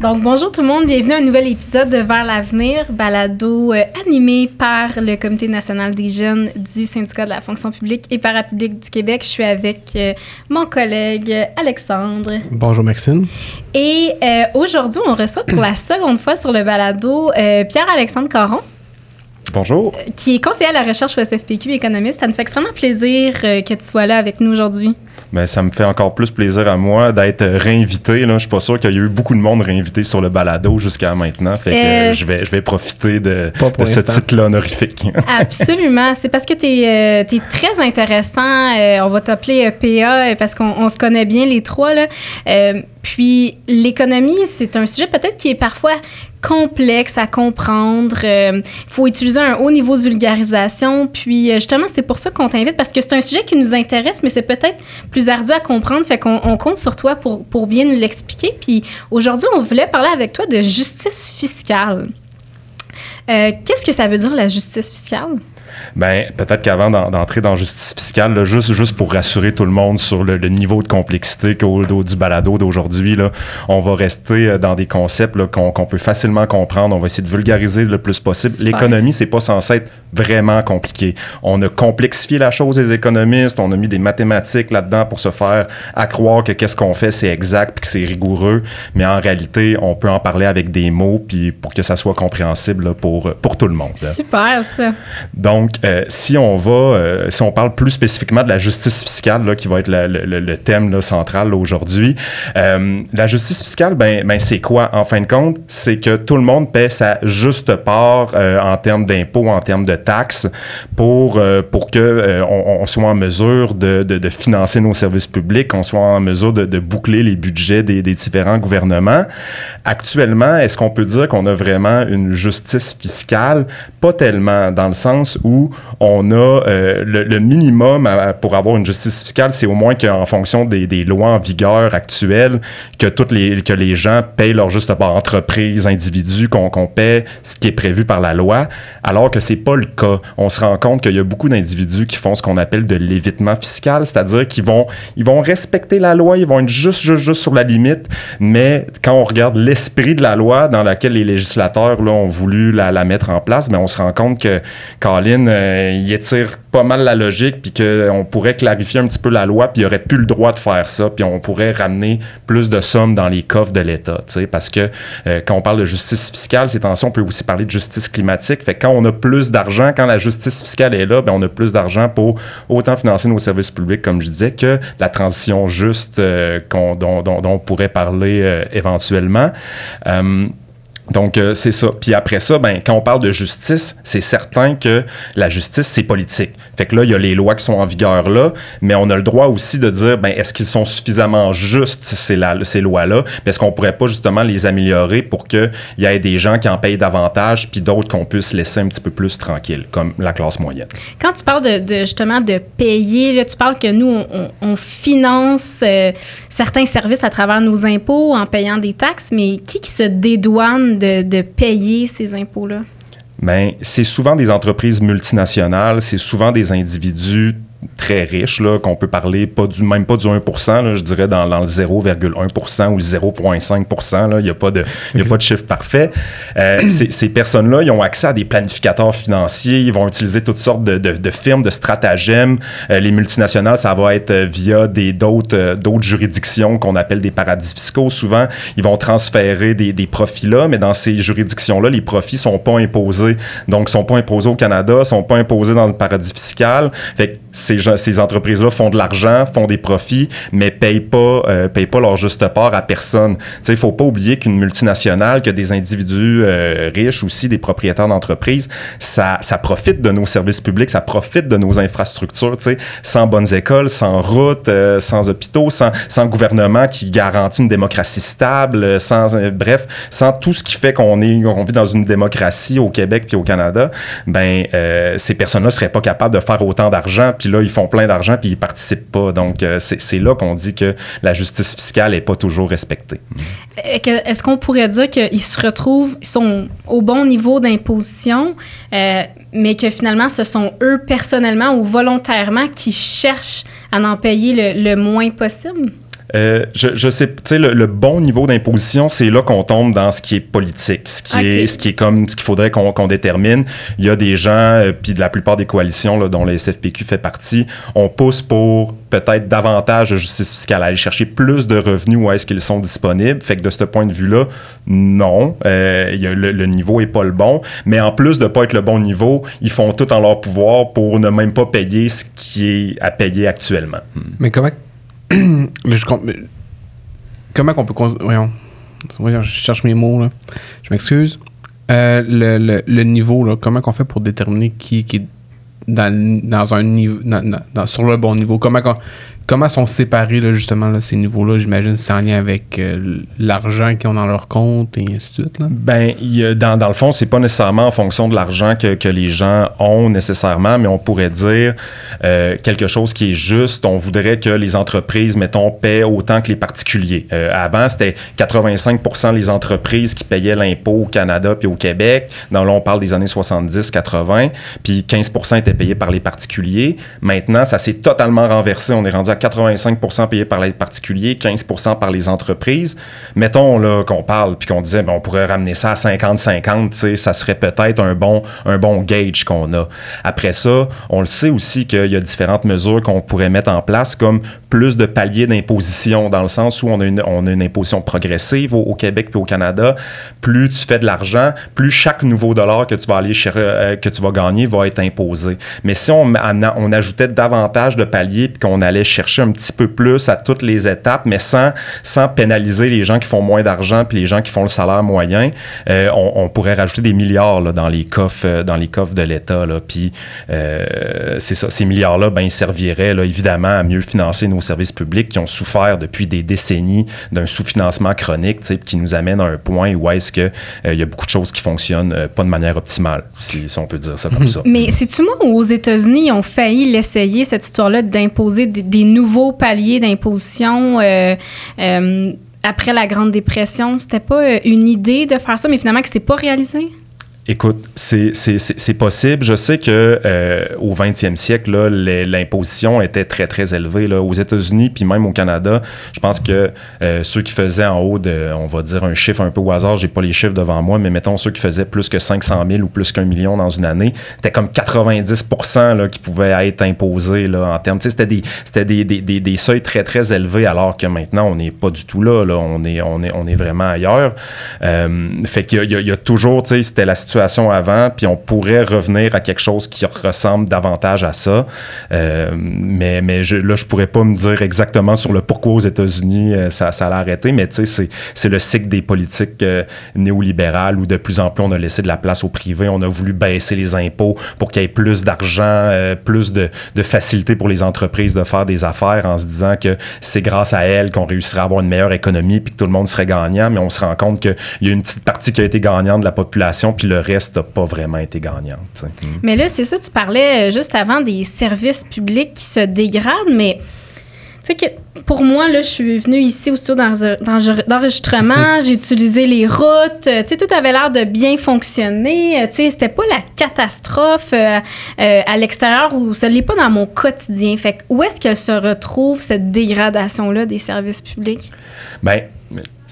Donc, bonjour tout le monde, bienvenue à un nouvel épisode de Vers l'avenir, balado euh, animé par le Comité national des jeunes du syndicat de la fonction publique et parapublique du Québec. Je suis avec euh, mon collègue Alexandre. Bonjour Maxine. Et euh, aujourd'hui, on reçoit pour la seconde fois sur le balado Pierre-Alexandre Caron. Bonjour. Qui est conseiller à la recherche au SFPQ économiste. Ça nous fait extrêmement plaisir que tu sois là avec nous aujourd'hui. Ben, ça me fait encore plus plaisir à moi d'être réinvité. Là. Je suis pas sûr qu'il y a eu beaucoup de monde réinvité sur le balado jusqu'à maintenant. Fait que euh, je, vais, je vais profiter de, ce titre-là honorifique. Absolument. C'est parce que tu es, euh, très intéressant. Euh, on va t'appeler PA parce qu'on se connaît bien les trois. Là. puis l'économie, c'est un sujet peut-être qui est parfois complexe à comprendre. Il faut utiliser un haut niveau de vulgarisation. Puis justement, c'est pour ça qu'on t'invite parce que c'est un sujet qui nous intéresse, mais c'est peut-être plus ardu à comprendre. Fait qu'on on compte sur toi pour, pour bien nous l'expliquer. Puis aujourd'hui, on voulait parler avec toi de justice fiscale. Euh, qu'est-ce que ça veut dire la justice fiscale? Ben, peut-être qu'avant d'entrer dans justice fiscale, juste, juste pour rassurer tout le monde sur le, niveau de complexité du balado d'aujourd'hui, on va rester euh, dans des concepts qu'on peut facilement comprendre. On va essayer de vulgariser le plus possible. L'économie, c'est pas censé être vraiment compliqué. On a complexifié la chose, les économistes. On a mis des mathématiques là-dedans pour se faire accroire que qu'est-ce qu'on fait, c'est exact puis que c'est rigoureux. Mais en réalité, on peut en parler avec des mots puis pour que ça soit compréhensible pour, pour tout le monde. Super, ça. Donc, donc, euh, si on va, euh, si on parle plus spécifiquement de la justice fiscale, là, qui va être le, thème central aujourd'hui, euh, la justice fiscale, ben, ben c'est quoi en fin de compte? C'est que tout le monde paie sa juste part en termes d'impôts, en termes de taxes, pour pour que on, soit en mesure de, financer nos services publics, qu'on soit en mesure de, boucler les budgets des, des différents gouvernements. Actuellement, est-ce qu'on peut dire qu'on a vraiment une justice fiscale? Pas tellement, dans le sens où on a euh, le, minimum pour avoir une justice fiscale, c'est au moins qu'en fonction des, lois en vigueur actuelles, que toutes les que les gens payent leur juste part, entreprise, individus, qu'on paie ce qui est prévu par la loi, alors que c'est pas le cas. On se rend compte qu'il y a beaucoup d'individus qui font ce qu'on appelle de l'évitement fiscal, c'est-à-dire qu'ils vont ils vont respecter la loi, ils vont être juste juste juste sur la limite, mais quand on regarde l'esprit de la loi dans laquelle les législateurs là, ont voulu la, la mettre en place, mais on se rend compte que Colin euh, il étire pas mal la logique, puis qu'on pourrait clarifier un petit peu la loi, puis il aurait plus le droit de faire ça, puis on pourrait ramener plus de sommes dans les coffres de l'État, parce que euh, quand on parle de justice fiscale, c'est tension, on peut aussi parler de justice climatique. Fait quand on a plus d'argent, quand la justice fiscale est là, ben on a plus d'argent pour autant financer nos services publics, comme je disais, que la transition juste euh, dont, on pourrait parler éventuellement. Donc, euh, c'est ça. Puis après ça, ben, quand on parle de justice, c'est certain que la justice, c'est politique. Fait que là, il y a les lois qui sont en vigueur là, mais on a le droit aussi de dire, ben, est-ce qu'ils sont suffisamment justes, ces, ces lois-là? Est-ce qu'on pourrait pas justement les améliorer pour qu'il y ait des gens qui en payent davantage, puis d'autres qu'on puisse laisser un petit peu plus tranquille, comme la classe moyenne? Quand tu parles de, justement de payer, là, tu parles que nous, on, finance euh, certains services à travers nos impôts en payant des taxes, mais qui qui se dédouane de, payer ces impôts-là? Bien, c'est souvent des entreprises multinationales, c'est souvent des individus très riche, là, qu'on peut parler pas du, même pas du 1 là, je dirais dans, dans le 0,1 ou le 0,5 Il n'y a, pas de, y a pas de chiffre parfait. Euh, ces, ces personnes-là, ils ont accès à des planificateurs financiers, ils vont utiliser toutes sortes de, de, de firmes, de stratagèmes. Euh, les multinationales, ça va être euh, via des, d'autres, d'autres juridictions qu'on appelle des paradis fiscaux. Souvent, ils vont transférer des, des profits-là, mais dans ces juridictions-là, les profits sont pas imposés. Donc, sont pas imposés au Canada, sont pas imposés dans le paradis fiscal. Fait que ces, ces entreprises-là font de l'argent, font des profits, mais payent pas, euh, payent pas leur juste part à personne. Il faut pas oublier qu'une multinationale, que des individus euh, riches aussi, des propriétaires d'entreprises, ça, ça profite de nos services publics, ça profite de nos infrastructures. Sans bonnes écoles, sans routes, euh, sans hôpitaux, sans, sans gouvernement qui garantit une démocratie stable, sans bref, sans tout ce qui fait qu'on est, on vit dans une démocratie au Québec puis au Canada, ben ces personnes-là seraient pas capables de faire autant d'argent. Puis là, ils font plein d'argent puis ils participent pas. Donc, euh, c'est là qu'on dit que la justice fiscale est pas toujours respectée. Est-ce qu'on pourrait dire qu'ils se retrouvent, ils sont au bon niveau d'imposition, euh, mais que finalement, ce sont eux personnellement ou volontairement qui cherchent à en payer le, le moins possible? Euh, je, je sais, tu sais, le, le, bon niveau d'imposition, c'est là qu'on tombe dans ce qui est politique, ce qui, Okay. est, ce qui est comme ce qu'il faudrait qu'on détermine. Il y a des gens, euh, puis de la plupart des coalitions là, dont le SFPQ fait partie, on pousse pour peut-être davantage de justice fiscale, aller chercher plus de revenus où est-ce qu'ils sont disponibles. Fait que de ce point de vue-là, non, euh, il y a le, le niveau est pas le bon. Mais en plus de pas être le bon niveau, ils font tout en leur pouvoir pour ne même pas payer ce qui est à payer actuellement. Mais comment. Comment qu'on peut. Voyons. Je cherche mes mots, là. Je m'excuse. Euh, le, niveau, là, comment qu'on fait pour déterminer qui, est dans, un niveau. sur le bon niveau? Comment, qu'on- comment sont séparés, justement, ces niveaux-là? J'imagine c'est en lien avec euh, l'argent qu'ils ont dans leur compte et ainsi de suite, là. Ben, dans, le fond, c'est pas nécessairement en fonction de l'argent que, que les gens ont nécessairement, mais on pourrait dire euh, quelque chose qui est juste. On voudrait que les entreprises, mettons, paient autant que les particuliers. Euh, avant, c'était 85 les entreprises qui payaient l'impôt au Canada puis au Québec. Dans là, on parle des années 70-80, puis 15 étaient payés par les particuliers. Maintenant, ça s'est totalement renversé. On est rendu à 85% payés par les particuliers, 15% par les entreprises. Mettons là qu'on parle puis qu'on disait ben, on pourrait ramener ça à 50-50, tu sais, ça serait peut-être un bon, un bon gauge qu'on a. Après ça, on le sait aussi qu'il y a différentes mesures qu'on pourrait mettre en place, comme plus de paliers d'imposition, dans le sens où on a une, on a une imposition progressive au, Québec puis au Canada. Plus tu fais de l'argent, plus chaque nouveau dollar que tu vas aller cher- euh, que tu vas gagner va être imposé. Mais si on, on ajoutait davantage de paliers puis qu'on allait chercher un petit peu plus à toutes les étapes, mais sans, sans pénaliser les gens qui font moins d'argent puis les gens qui font le salaire moyen, euh, on, on pourrait rajouter des milliards là, dans les coffres euh, dans les coffres de l'État. Puis euh, c'est ça, ces milliards-là, ben, ils serviraient là, évidemment à mieux financer nos services publics qui ont souffert depuis des décennies d'un sous-financement chronique, qui nous amène à un point où est-ce que euh, il y a beaucoup de choses qui fonctionnent pas de manière optimale, si, si on peut dire ça comme ça. Mais c'est-tu moi où aux États-Unis, ils ont failli l'essayer, cette histoire-là, d'imposer des, des nouveaux paliers d'imposition euh, euh, après la Grande Dépression? C'était pas euh, une idée de faire ça, mais finalement que c'est pas réalisé? Écoute, c'est- possible. Je sais que euh, au 20e siècle, l'imposition était très, très élevée. Là. Aux États-Unis, puis même au Canada, je pense que euh, ceux qui faisaient en haut de, on va dire un chiffre un peu au hasard, j'ai pas les chiffres devant moi, mais mettons ceux qui faisaient plus que 500 000 ou plus qu'un million dans une année, c'était comme 90 là, qui pouvaient être imposés là, en termes. C'était des, des, des, des, seuils très, très élevés, alors que maintenant, on n'est pas du tout là. On, est, on, est, on est vraiment ailleurs. Euh, fait qu'il y y y a toujours, c'était la situation avant, puis on pourrait revenir à quelque chose qui ressemble davantage à ça. Euh, mais mais je, là, je pourrais pas me dire exactement sur le pourquoi aux États-Unis euh, ça, ça allait arrêter, mais tu sais, c'est- le cycle des politiques euh, néolibérales où de plus en plus on a laissé de la place au privé, on a voulu baisser les impôts pour qu'il y ait plus d'argent, plus de, de facilité pour les entreprises de faire des affaires en se disant que c'est grâce à elles qu'on réussira à avoir une meilleure économie puis que tout le monde serait gagnant, mais on se rend compte qu'il y a une petite partie qui a été gagnante de la population puis le reste n'a pas vraiment été gagnante. Mm. Mais là, c'est ça, tu parlais euh, juste avant des services publics qui se dégradent, mais tu sais que pour moi, là, je suis venue ici au studio d'enre- d'enre- d'enregistrement, j'ai utilisé les routes, euh, tu sais, tout avait l'air de bien fonctionner, euh, tu sais, c'était pas la catastrophe euh, euh, à l'extérieur ou ça l'est pas dans mon quotidien. Fait que où est-ce qu'elle se retrouve, cette dégradation-là des services publics? Ben,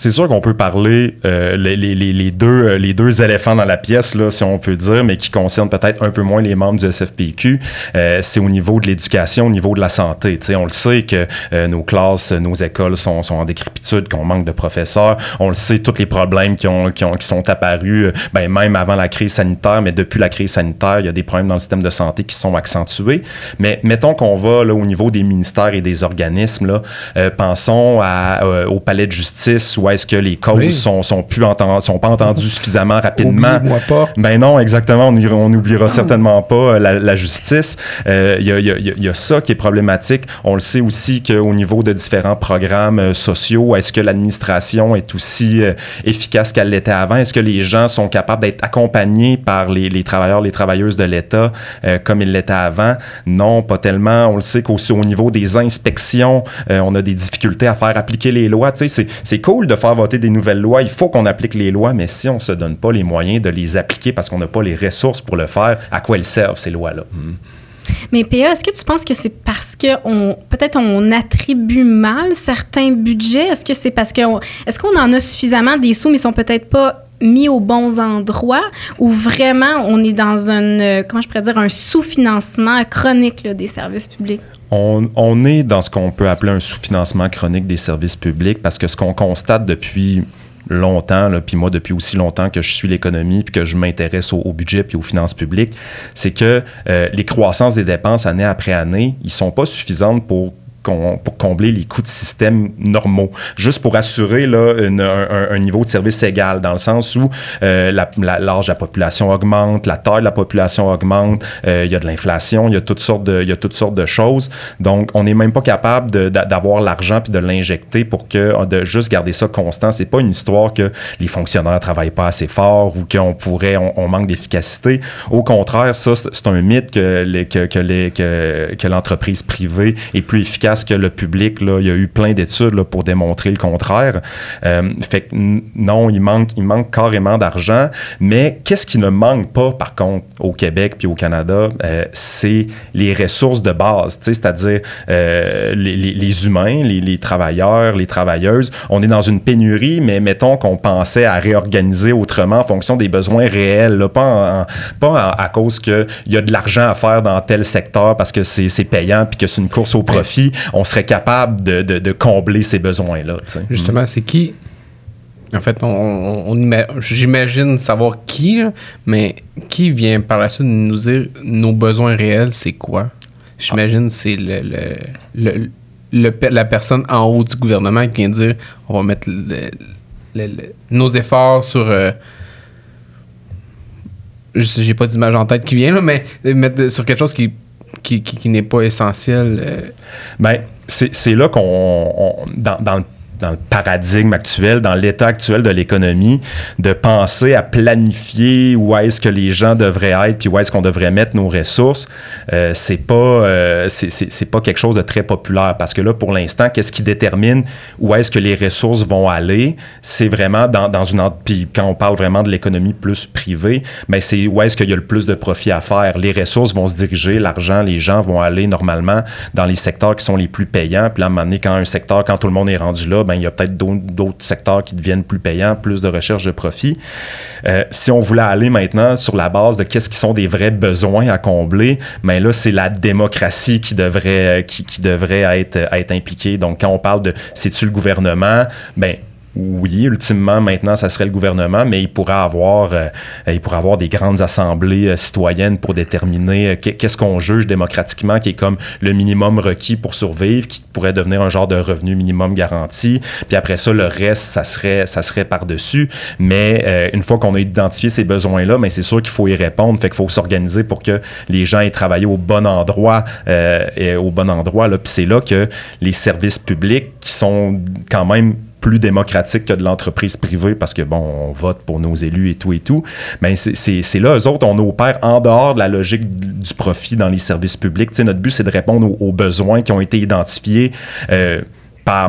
c'est sûr qu'on peut parler euh, les, les- les- deux, euh, les deux éléphants dans la pièce, là, si on peut dire, mais qui concernent peut-être un peu moins les membres du SFPQ. Euh, c'est au niveau de l'éducation, au niveau de la santé. Tu sais, on le sait que euh, nos classes, nos écoles sont, sont en décrépitude, qu'on manque de professeurs. On le sait, tous les problèmes qui, ont, qui, ont, qui sont apparus, euh, ben, même avant la crise sanitaire, mais depuis la crise sanitaire, il y a des problèmes dans le système de santé qui sont accentués. Mais mettons qu'on va là, au niveau des ministères et des organismes, là, euh, pensons à, au palais de justice où est-ce que les causes Oui. sont, sont, plus enten- sont pas entendues suffisamment rapidement. Pas. Ben non, exactement. On n'oubliera certainement pas euh, la, la justice. Euh, Il y, a, il y a- il y a- il y a ça qui est problématique. On le sait aussi qu'au niveau de différents programmes euh, sociaux, est-ce que l'administration est aussi euh, efficace qu'elle l'était avant? Est-ce que les gens sont capables d'être accompagnés par les, les travailleurs, les travailleuses de l'État euh, comme ils l'étaient avant? Non, pas tellement. On le sait qu'au au niveau des inspections, euh, on a des difficultés à faire appliquer les lois. Tu sais, c'est cool de faire voter des nouvelles lois. Il faut qu'on applique les lois, mais si on se donne pas les moyens de les appliquer parce qu'on n'a pas les ressources pour le faire, à quoi elles servent ces lois-là? Hmm. Mais PA, est-ce que tu penses que c'est parce que on peut-être on attribue mal certains budgets? Est-ce que c'est parce que est-ce qu'on en a suffisamment des sous mais ils sont peut-être pas mis aux bons endroits ou vraiment on est dans un euh, comment je pourrais dire un sous-financement chronique des services publics? On, on, est dans ce qu'on peut appeler un sous-financement chronique des services publics parce que ce qu'on constate depuis longtemps, puis moi depuis aussi longtemps que je suis l'économie puis que je m'intéresse au, budget puis aux finances publiques, c'est que euh, les croissances des dépenses année après année, ils sont pas suffisantes pour pour combler les coûts de système normaux, juste pour assurer là, un, niveau de service égal, dans le sens où euh, l'âge de la population augmente, la taille de la population augmente, euh, il y a de l'inflation, il y a toutes sortes de, il y a toutes sortes de choses. Donc, on n'est même pas capable d'avoir l'argent puis de l'injecter pour que de juste garder ça constant. C'est pas une histoire que les fonctionnaires travaillent pas assez fort ou qu'on pourrait, on, manque d'efficacité. Au contraire, ça, c'est un mythe que, que l'entreprise privée est plus efficace que le public. Là, il y a eu plein d'études pour démontrer le contraire. Euh, fait que non, il manque, il manque carrément d'argent. Mais qu'est-ce qui ne manque pas, par contre, au Québec puis au Canada, euh, c'est les ressources de base, c'est-à-dire euh, les, les, humains, les, les, travailleurs, les travailleuses. On est dans une pénurie, mais mettons qu'on pensait à réorganiser autrement en fonction des besoins réels, là, pas, pas à cause qu'il y a de l'argent à faire dans tel secteur parce que c'est payant puis que c'est une course au profit on serait capable de, combler ces besoins-là. Justement, c'est qui? En fait, on, j'imagine savoir qui, mais qui vient par la suite nous dire nos besoins réels, c'est quoi? J'imagine c'est le, la personne en haut du gouvernement qui vient dire on va mettre nos efforts sur. Euh, j'ai pas d'image en tête qui vient, mais mettre sur quelque chose qui qui, n'est pas essentiel? Euh? Ben, c'est là qu'on, dans, dans, le dans le paradigme actuel, dans l'état actuel de l'économie, de penser à planifier où est-ce que les gens devraient être, puis où est-ce qu'on devrait mettre nos ressources, euh, c'est pas euh, c'est pas quelque chose de très populaire parce que là, pour l'instant, qu'est-ce qui détermine où est-ce que les ressources vont aller? C'est vraiment dans, dans une puis quand on parle vraiment de l'économie plus privée, mais c'est où est-ce qu'il y a le plus de profit à faire? Les ressources vont se diriger, l'argent, les gens vont aller normalement dans les secteurs qui sont les plus payants. Puis là, à un moment donné, quand un secteur, quand tout le monde est rendu là, ben, il y a peut-être d'autres secteurs qui deviennent plus payants, plus de recherche de profit. Euh, si on voulait aller maintenant sur la base de qu'est-ce qui sont des vrais besoins à combler, ben là, c'est la démocratie qui devrait, qui, qui devrait être, être impliquée. Donc, quand on parle de c'est-tu le gouvernement, ben oui, ultimement, maintenant, ça serait le gouvernement, mais il pourrait avoir, euh, il pourrait avoir des grandes assemblées euh, citoyennes pour déterminer euh, qu'est-ce qu'on juge démocratiquement, qui est comme le minimum requis pour survivre, qui pourrait devenir un genre de revenu minimum garanti. Puis après ça, le reste, ça serait, ça serait par-dessus. Mais une fois qu'on a identifié ces besoins-là, mais c'est sûr qu'il faut y répondre. Fait qu'il faut s'organiser pour que les gens aient travaillé au bon endroit, et au bon endroit. Là. Puis c'est là que les services publics, qui sont quand même plus démocratique que de l'entreprise privée parce que, bon, on vote pour nos élus et tout et tout. Mais c'est là, eux autres, on opère en dehors de la logique du profit dans les services publics. sais, notre but, c'est de répondre aux, besoins qui ont été identifiés. Euh,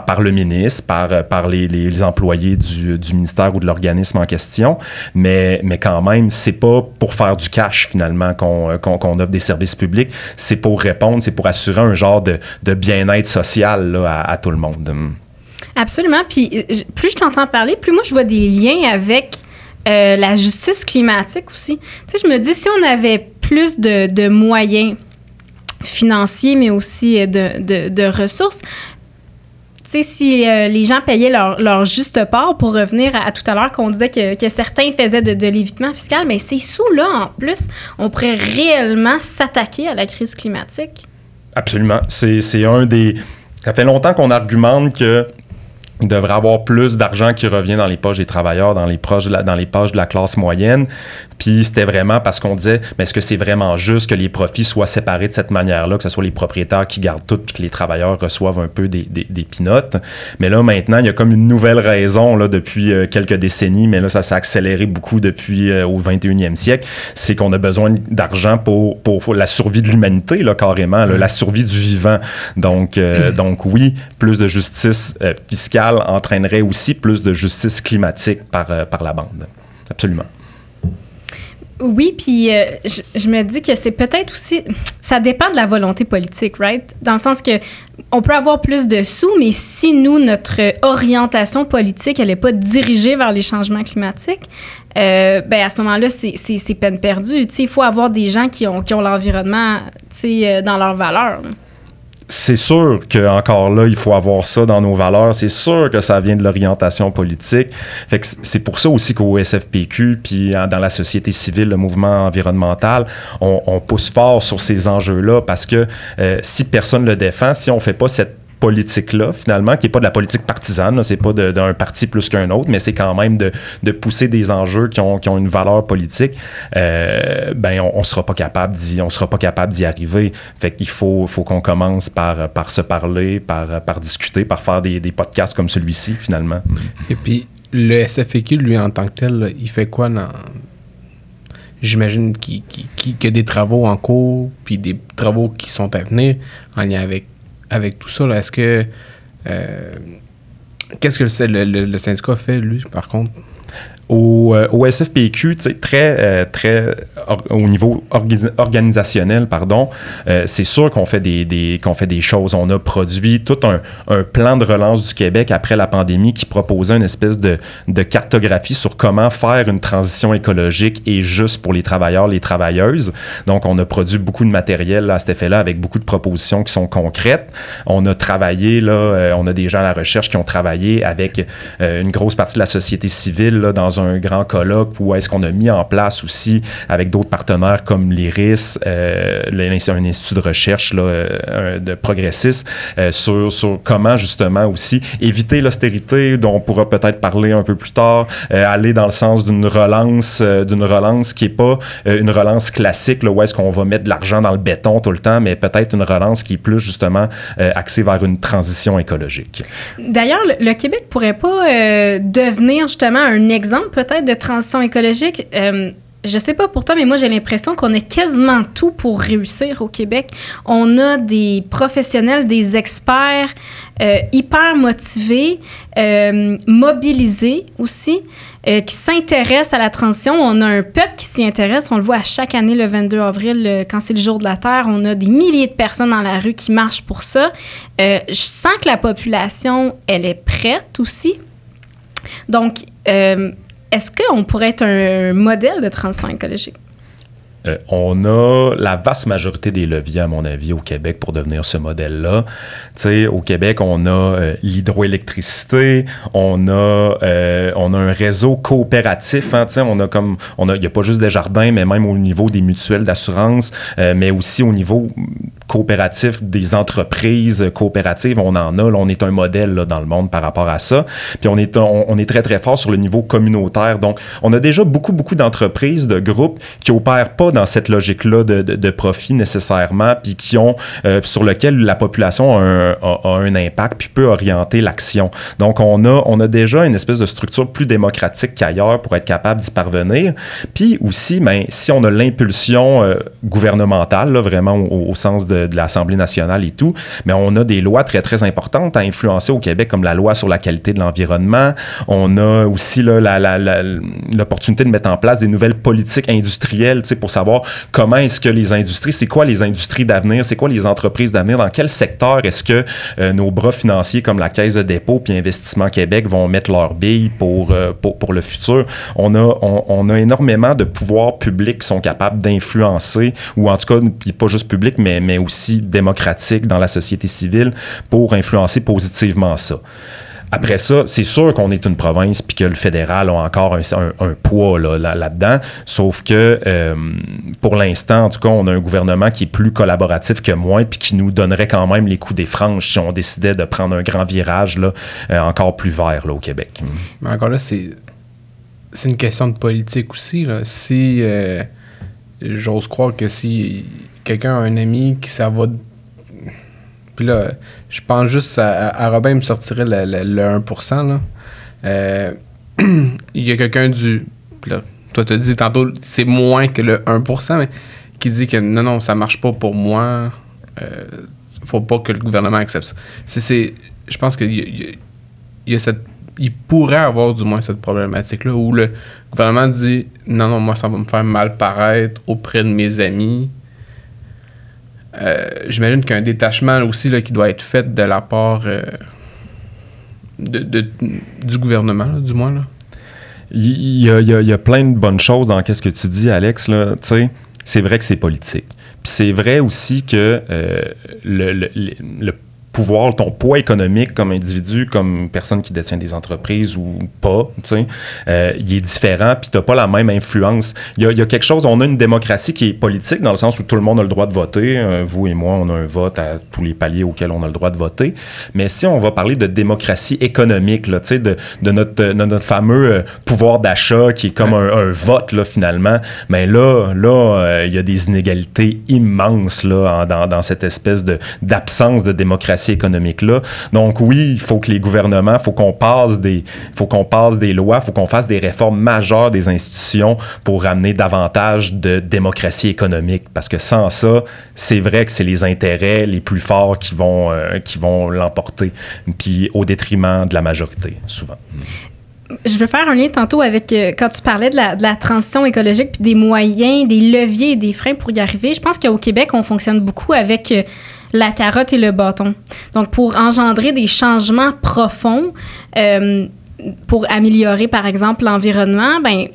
par, le ministre, par, les, employés du, ministère ou de l'organisme en question. Mais, mais quand même, c'est pas pour faire du cash finalement qu'on qu'on offre des services publics. C'est pour répondre, c'est pour assurer un genre de, bien-être social à, tout le monde. Absolument. Puis euh, plus je t'entends parler, plus moi je vois des liens avec euh, la justice climatique aussi. Tu sais, je me dis, si on avait plus de, moyens financiers, mais aussi euh, de, de, ressources, tu sais, si les gens payaient leur, juste part, pour revenir à, tout à l'heure qu'on disait que, que, certains faisaient de, l'évitement fiscal, mais ces sous-là, en plus, on pourrait réellement s'attaquer à la crise climatique. Absolument. C'est un des... Ça fait longtemps qu'on argumente que devrait avoir plus d'argent qui revient dans les poches des travailleurs, dans les, la, dans les poches de la classe moyenne. Puis c'était vraiment parce qu'on disait, mais est-ce que c'est vraiment juste que les profits soient séparés de cette manière-là, que ce soit les propriétaires qui gardent tout, puis que les travailleurs reçoivent un peu des, des, des pinottes? Mais là, maintenant, il y a comme une nouvelle raison là, depuis euh, quelques décennies, mais là, ça s'est accéléré beaucoup depuis euh, au 21e siècle. C'est qu'on a besoin d'argent pour, pour, la survie de l'humanité, là, carrément, la survie du vivant. Donc, euh, donc oui, plus de justice fiscale entraînerait aussi plus de justice climatique par, par la bande. Absolument. Oui, puis euh, je, me dis que c'est peut-être aussi, ça dépend de la volonté politique, right? Dans le sens que on peut avoir plus de sous, mais si nous, notre orientation politique, elle n'est pas dirigée vers les changements climatiques, euh, ben à ce moment-là, c'est peine perdue. Il faut avoir des gens qui ont, qui ont l'environnement euh, dans leurs valeurs c'est sûr que encore là, il faut avoir ça dans nos valeurs. C'est sûr que ça vient de l'orientation politique. Fait que c'est pour ça aussi qu'au SFPQ, puis dans la société civile, le mouvement environnemental, on, pousse fort sur ces enjeux-là parce que euh, si personne le défend, si on fait pas cette politique-là, finalement, qui n'est pas de la politique partisane, c'est pas d'un parti plus qu'un autre, mais c'est quand même de, de, pousser des enjeux qui ont, qui ont une valeur politique, euh, ben on, ne sera pas capable d'y, on sera pas capable d'y arriver. Fait qu'il faut, faut qu'on commence par, par se parler, par, par discuter, par faire des, des podcasts comme celui-ci, finalement. Et puis, le SFQ, lui, en tant que tel, il fait quoi dans... J'imagine qu'il, y a des travaux en cours, puis des travaux qui sont à venir en lien avec avec tout ça, est-ce que. Euh, qu'est-ce que le, le, le, syndicat fait, lui, par contre? Au, euh, au SFPQ, très, euh, très au niveau organisationnel, pardon, euh, c'est sûr qu'on fait des, des qu'on fait des choses. On a produit tout un, un, plan de relance du Québec après la pandémie qui proposait une espèce de, de, cartographie sur comment faire une transition écologique et juste pour les travailleurs, les travailleuses. Donc, on a produit beaucoup de matériel à cet effet-là avec beaucoup de propositions qui sont concrètes. On a travaillé, là, on a des gens à la recherche qui ont travaillé avec une grosse partie de la société civile là, dans un grand colloque où est-ce qu'on a mis en place aussi avec d'autres partenaires comme l'IRIS, euh, un institut de recherche là, euh, de progressistes, euh, sur, sur comment justement aussi éviter l'austérité dont on pourra peut-être parler un peu plus tard, euh, aller dans le sens d'une relance, d'une relance qui est pas une relance classique là, où est-ce qu'on va mettre de l'argent dans le béton tout le temps, mais peut-être une relance qui est plus justement axée vers une transition écologique. D'ailleurs, le, le Québec pourrait pas devenir justement un exemple peut-être de transition écologique. Euh, je sais pas pour toi, mais moi j'ai l'impression qu'on a quasiment tout pour réussir au Québec. On a des professionnels, des experts euh, hyper motivés, euh, mobilisés aussi, qui s'intéressent à la transition. On a un peuple qui s'y intéresse. On le voit à chaque année le 22 avril, quand c'est le jour de la Terre. On a des milliers de personnes dans la rue qui marchent pour ça. je sens que la population, elle est prête aussi. Donc, est-ce qu'on pourrait être un modèle de transition écologique? Euh, on a la vaste majorité des leviers, à mon avis, au Québec pour devenir ce modèle-là. au Québec, on a euh, l'hydroélectricité, on a euh, on a un réseau coopératif. Hein, on a comme il n'y a pas juste des jardins, mais même au niveau des mutuelles d'assurance, mais aussi au niveau coopératif des entreprises coopératives, on en a. on est un modèle dans le monde par rapport à ça. Puis on est on, est très très fort sur le niveau communautaire. Donc, on a déjà beaucoup beaucoup d'entreprises, de groupes qui opèrent pas dans cette logique-là de, de, profit nécessairement, puis qui ont, euh, sur lequel la population a un, a, un, impact, puis peut orienter l'action. Donc, on a, on a déjà une espèce de structure plus démocratique qu'ailleurs pour être capable d'y parvenir. Puis aussi, ben, si on a l'impulsion euh, gouvernementale, là, vraiment au, sens de, de l'Assemblée nationale et tout, mais on a des lois très, très importantes à influencer au Québec, comme la loi sur la qualité de l'environnement. On a aussi l'opportunité de mettre en place des nouvelles politiques industrielles pour savoir comment est-ce que les industries, c'est quoi les industries d'avenir, c'est quoi les entreprises d'avenir, dans quel secteur est-ce que euh, nos bras financiers comme la Caisse de dépôt puis Investissement Québec vont mettre leurs billes pour, euh, pour, pour, le futur. On a, on, a énormément de pouvoirs publics qui sont capables d'influencer, ou en tout cas, pas juste public, mais, mais aussi démocratique dans la société civile pour influencer positivement ça. Après ça, c'est sûr qu'on est une province puis que le fédéral a encore un, poids là-dedans. sauf que euh, pour l'instant, en tout cas, on a un gouvernement qui est plus collaboratif que moi puis qui nous donnerait quand même les coups des franges si on décidait de prendre un grand virage là, euh, encore plus vert là, au Québec. Mais encore là, c'est c'est une question de politique aussi. Là. Si euh, j'ose croire que si quelqu'un a un ami qui ça va puis là, je pense juste à, Robin me sortirait le, 1%. Là. Euh, il y a quelqu'un du. Là, toi, tu dit tantôt, c'est moins que le 1%, mais qui dit que non, non, ça marche pas pour moi. Euh, faut pas que le gouvernement accepte ça. C'est, je pense qu'il y, y, a cette. Il pourrait avoir du moins cette problématique-là où le gouvernement dit non, non, moi, ça va me faire mal paraître auprès de mes amis j'imagine qu'il y a un détachement aussi là, qui doit être fait de la part de, du gouvernement, du moins. Là. Il y, a, il y, a, plein de bonnes choses dans ce que tu dis, Alex. C'est vrai que c'est politique. Puis c'est vrai aussi que le, le, le pouvoir, ton poids économique comme individu, comme personne qui détient des entreprises ou pas, tu sais, euh, il est différent, puis tu n'as pas la même influence. Il y, a, il y, a, quelque chose, on a une démocratie qui est politique dans le sens où tout le monde a le droit de voter. Euh, vous et moi, on a un vote à tous les paliers auxquels on a le droit de voter. Mais si on va parler de démocratie économique, là, tu sais, de, de, notre, de notre fameux euh, pouvoir d'achat qui est comme un, un, vote, là, finalement, mais là, là, il y a des inégalités immenses, là, dans, dans cette espèce de, d'absence de démocratie économique-là. Donc oui, il faut que les gouvernements, il faut qu'on passe des, faut qu'on passe des lois, il faut qu'on fasse des réformes majeures des institutions pour ramener davantage de démocratie économique. Parce que sans ça, c'est vrai que c'est les intérêts les plus forts qui vont, euh, qui vont l'emporter, puis au détriment de la majorité, souvent je veux faire un lien tantôt avec euh, quand tu parlais de la, transition écologique puis des moyens, des leviers des freins pour y arriver. Je pense qu'au Québec, on fonctionne beaucoup avec euh, la carotte et le bâton. Donc, pour engendrer des changements profonds, euh, pour améliorer, par exemple, l'environnement, ben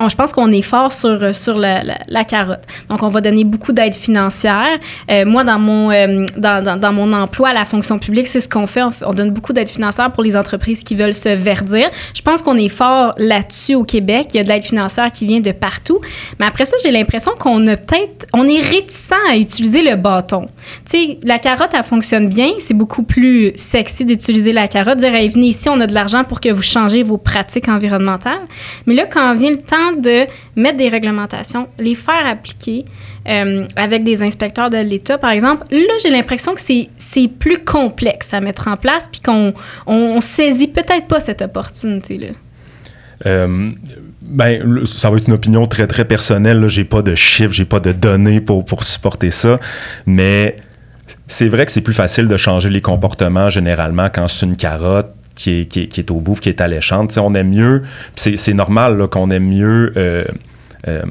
je pense qu'on est fort sur, sur la, la, carotte. Donc, on va donner beaucoup d'aide financière. Euh, moi, dans mon, euh, dans, dans, mon emploi à la fonction publique, c'est ce qu'on fait. On, donne beaucoup d'aide financière pour les entreprises qui veulent se verdir. Je pense qu'on est fort là-dessus au Québec. Il y a de l'aide financière qui vient de partout. Mais après ça, j'ai l'impression qu'on a peut-être... On est réticent à utiliser le bâton. Tu sais, la carotte, elle fonctionne bien. C'est beaucoup plus sexy d'utiliser la carotte. Dire, hey, venez ici, on a de l'argent pour que vous changez vos pratiques environnementales. Mais là, quand vient le temps de mettre des réglementations, les faire appliquer euh, avec des inspecteurs de l'État, par exemple. Là, j'ai l'impression que c'est plus complexe à mettre en place, puis qu'on on, saisit peut-être pas cette opportunité-là. Euh, ben, ça va être une opinion très, très personnelle. J'ai pas de chiffres, j'ai pas de données pour, pour supporter ça. Mais c'est vrai que c'est plus facile de changer les comportements généralement quand c'est une carotte qui est, au bout, qui est alléchante. on aime mieux, c'est normal qu'on aime mieux euh, euh,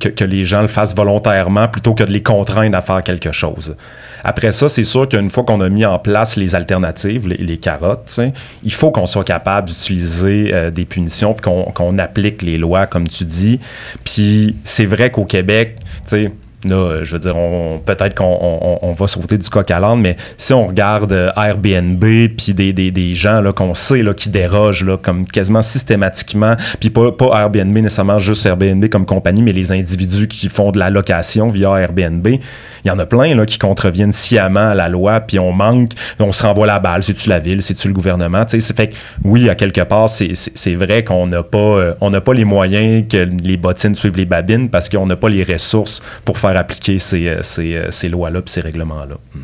que, les gens le fassent volontairement plutôt que de les contraindre à faire quelque chose. Après ça, c'est sûr qu'une fois qu'on a mis en place les alternatives, les, les carottes, il faut qu'on soit capable d'utiliser euh, des punitions puis qu'on applique les lois, comme tu dis. Puis c'est vrai qu'au Québec, tu sais, Là, je veux dire, peut-être qu'on va sauter du coq à l'âne, mais si on regarde euh, Airbnb, puis des, des, des, gens qu'on sait là, qui dérogent là, comme quasiment systématiquement, puis pas, pas Airbnb nécessairement juste Airbnb comme compagnie, mais les individus qui font de la location via Airbnb, il y en a plein là, qui contreviennent sciemment à la loi, puis on manque, on se renvoie la balle, c'est-tu la ville, c'est-tu le gouvernement, tu fait que oui, à quelque part, c'est vrai qu'on n'a pas, euh, on n'a pas les moyens que les bottines suivent les babines parce qu'on n'a pas les ressources pour faire appliquer ces, euh, euh, ces, lois-là et ces règlements-là. Hmm.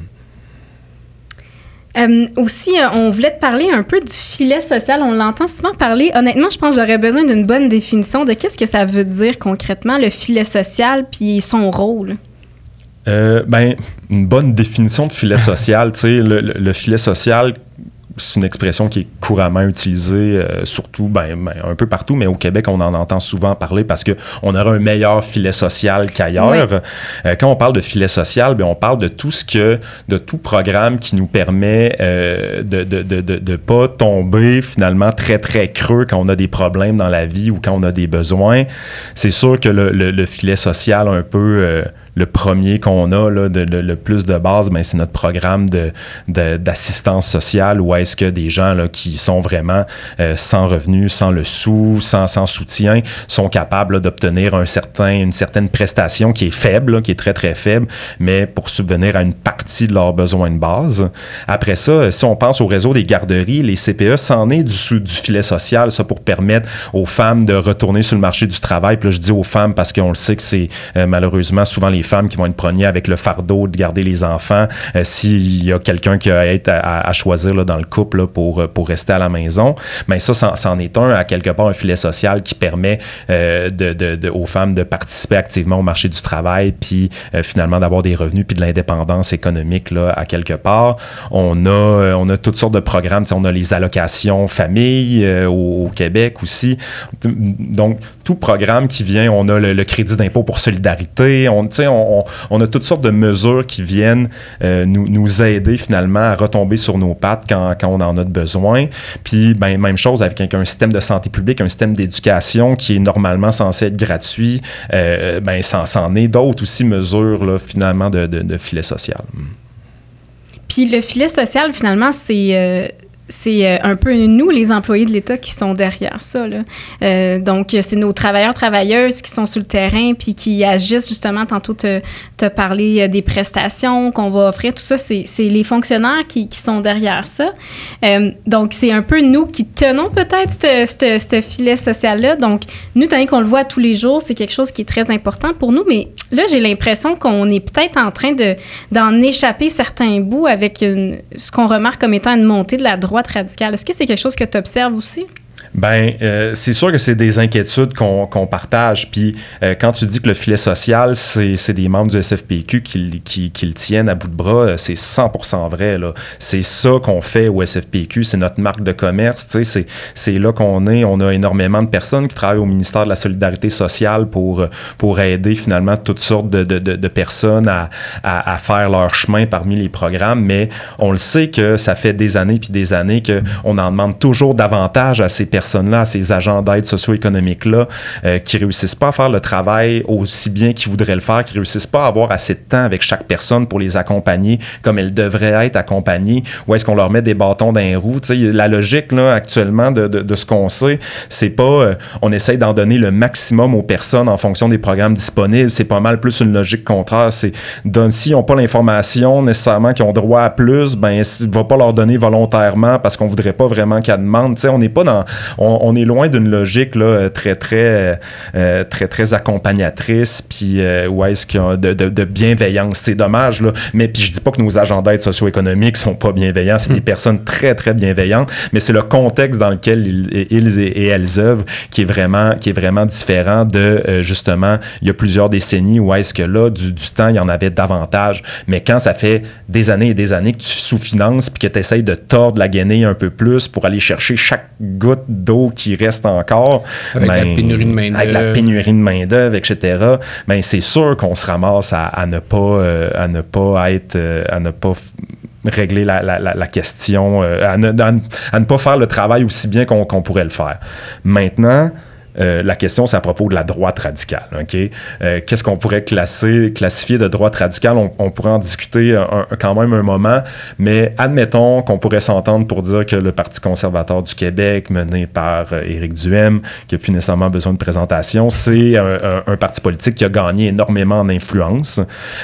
Euh, aussi, on voulait te parler un peu du filet social. On l'entend souvent parler. Honnêtement, je pense que j'aurais besoin d'une bonne définition de qu'est-ce que ça veut dire concrètement, le filet social, puis son rôle. ben, une bonne définition de filet social, tu sais, le, filet social, c'est une expression qui est couramment utilisée, euh, surtout ben, ben, un peu partout, mais au Québec, on en entend souvent parler parce qu'on aurait un meilleur filet social qu'ailleurs. Euh, quand on parle de filet social, ben, on parle de tout ce que, de tout programme qui nous permet euh, de ne de, de, de, pas tomber finalement très, très creux quand on a des problèmes dans la vie ou quand on a des besoins. C'est sûr que le, le, le, filet social un peu le premier qu'on a, de, le, plus de base, ben, c'est notre programme de, d'assistance sociale où est-ce que des gens là, qui sont vraiment euh, sans revenus, sans le sou, sans, sans soutien, sont capables d'obtenir un certain, une certaine prestation qui est faible, qui est très, très faible, mais pour subvenir à une partie de leurs besoins de base. Après ça, si on pense au réseau des garderies, les CPE, c'en est du, du filet social, ça, pour permettre aux femmes de retourner sur le marché du travail. Puis là, je dis aux femmes parce qu'on le sait que c'est euh, malheureusement souvent les femmes qui vont être prognées avec le fardeau de garder les enfants euh, s'il y a quelqu'un qui a à, choisir dans le couple pour, euh, pour rester à la maison. Mais ça, c'en est un, à quelque part, un filet social qui permet euh, aux femmes de participer activement au marché du travail, puis finalement d'avoir des revenus, puis de l'indépendance économique là, à quelque part. On a, on a toutes sortes de programmes. On a les allocations famille au, Québec aussi. Donc, tout programme qui vient, on a le, crédit d'impôt pour solidarité. On, On, on, a toutes sortes de mesures qui viennent euh, nous, nous, aider finalement à retomber sur nos pattes quand, quand, on en a besoin. Puis, ben, même chose avec un, système de santé publique, un système d'éducation qui est normalement censé être gratuit. Euh, ben, ça, en est d'autres aussi mesures là, finalement de, de, de filet social. Puis le filet social, finalement, c'est euh, c'est euh, un peu nous, les employés de l'État, qui sont derrière ça. Là. Euh, donc, c'est nos travailleurs, travailleuses qui sont sur le terrain puis qui agissent justement. Tantôt, te, te parler des prestations qu'on va offrir, tout ça, c'est, les fonctionnaires qui, qui, sont derrière ça. donc, c'est un peu nous qui tenons peut-être ce filet social-là. Donc, nous, tant qu'on le voit tous les jours, c'est quelque chose qui est très important pour nous, mais là, j'ai l'impression qu'on est peut-être en train de, d'en échapper certains bouts avec ce qu'on remarque comme étant une montée de la droite radicale. Est-ce que c'est quelque chose que tu observes aussi? Ben, euh, c'est sûr que c'est des inquiétudes qu'on partage. Puis euh, quand tu dis que le filet social, c'est des membres du SFPQ qui, qui, qui, le tiennent à bout de bras, euh, c'est 100% vrai. C'est ça qu'on fait au SFPQ, c'est notre marque de commerce. C'est là qu'on est. On a énormément de personnes qui travaillent au ministère de la Solidarité sociale pour, pour aider finalement toutes sortes de, de, de personnes à, à, à, faire leur chemin parmi les programmes. Mais on le sait que ça fait des années puis des années qu'on en demande toujours davantage à ces personnes à ces agents d'aide socio-économique-là, euh, qui réussissent pas à faire le travail aussi bien qu'ils voudraient le faire, qui réussissent pas à avoir assez de temps avec chaque personne pour les accompagner comme elles devraient être accompagnées, ou est-ce qu'on leur met des bâtons dans les roues? sais, la logique, là, actuellement, de, de, de ce qu'on sait, c'est pas euh, on essaye d'en donner le maximum aux personnes en fonction des programmes disponibles. C'est pas mal plus une logique contraire. C'est s'ils n'ont pas l'information nécessairement, qu'ils ont droit à plus, ben, va pas leur donner volontairement parce qu'on voudrait pas vraiment qu'elles demandent. sais, on n'est pas dans on, est loin d'une logique là, très, très, euh, très, très accompagnatrice, puis euh, ouais, ce de, de, de, bienveillance. C'est dommage, là. Mais puis je dis pas que nos agents d'aide socio-économique sont pas bienveillants, c'est des hmm. personnes très, très bienveillantes, mais c'est le contexte dans lequel ils, ils et, elles œuvrent qui est vraiment, qui est vraiment différent de, euh, justement, il y a plusieurs décennies où est-ce que là, du, du, temps, il y en avait davantage. Mais quand ça fait des années et des années que tu sous-finances puis que tu essayes de tordre la guenille un peu plus pour aller chercher chaque goutte d'eau qui reste encore. Avec la ben, pénurie de main-d'œuvre. Avec la pénurie de main-d'œuvre, etc. Ben, c'est sûr qu'on se ramasse à, ne pas, euh, à ne pas être, euh, à ne pas régler la, la, la, question, euh, à, ne, à, ne, pas faire le travail aussi bien qu'on pourrait le faire. Maintenant, euh, la question, c'est à propos de la droite radicale. ok? Euh, Qu'est-ce qu'on pourrait classer, classifier de droite radicale? On, pourrait en discuter quand même un moment, mais admettons qu'on pourrait s'entendre pour dire que le Parti conservateur du Québec, mené par euh, Éric Duhem, qui n'a plus nécessairement besoin de présentation, c'est un, parti politique qui a gagné énormément en influence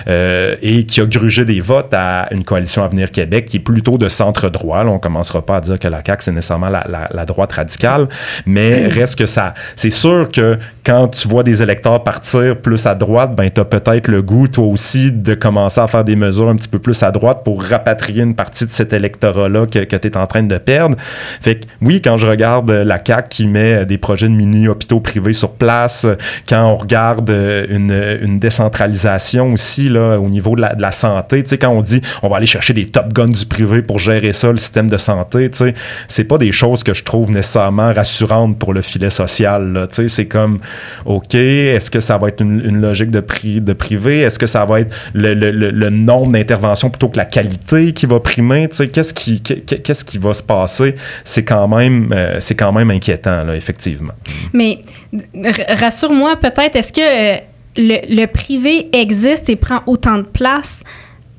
et qui a grugé des votes à une coalition Avenir Québec qui est plutôt de centre-droit. On ne commencera pas à dire que la CAQ, c'est nécessairement la, la, droite radicale, mais reste que ça sûr que quand tu vois des électeurs partir plus à droite, ben tu as peut-être le goût toi aussi de commencer à faire des mesures un petit peu plus à droite pour rapatrier une partie de cet électorat-là que, que tu es en train de perdre. Fait que oui, quand je regarde la CAQ qui met des projets de mini-hôpitaux privés sur place, quand on regarde une, une décentralisation aussi là, au niveau de la, de la santé, tu sais, quand on dit on va aller chercher des top guns du privé pour gérer ça, le système de santé, tu sais, c'est pas des choses que je trouve nécessairement rassurantes pour le filet social c'est comme, OK, est-ce que ça va être une, logique de, de privé? Est-ce que ça va être le, nombre d'interventions plutôt que la qualité qui va primer? Qu'est-ce qui, qui va se passer? C'est quand même, euh, quand même inquiétant, effectivement. Mais rassure-moi peut-être, est-ce que euh, le, privé existe et prend autant de place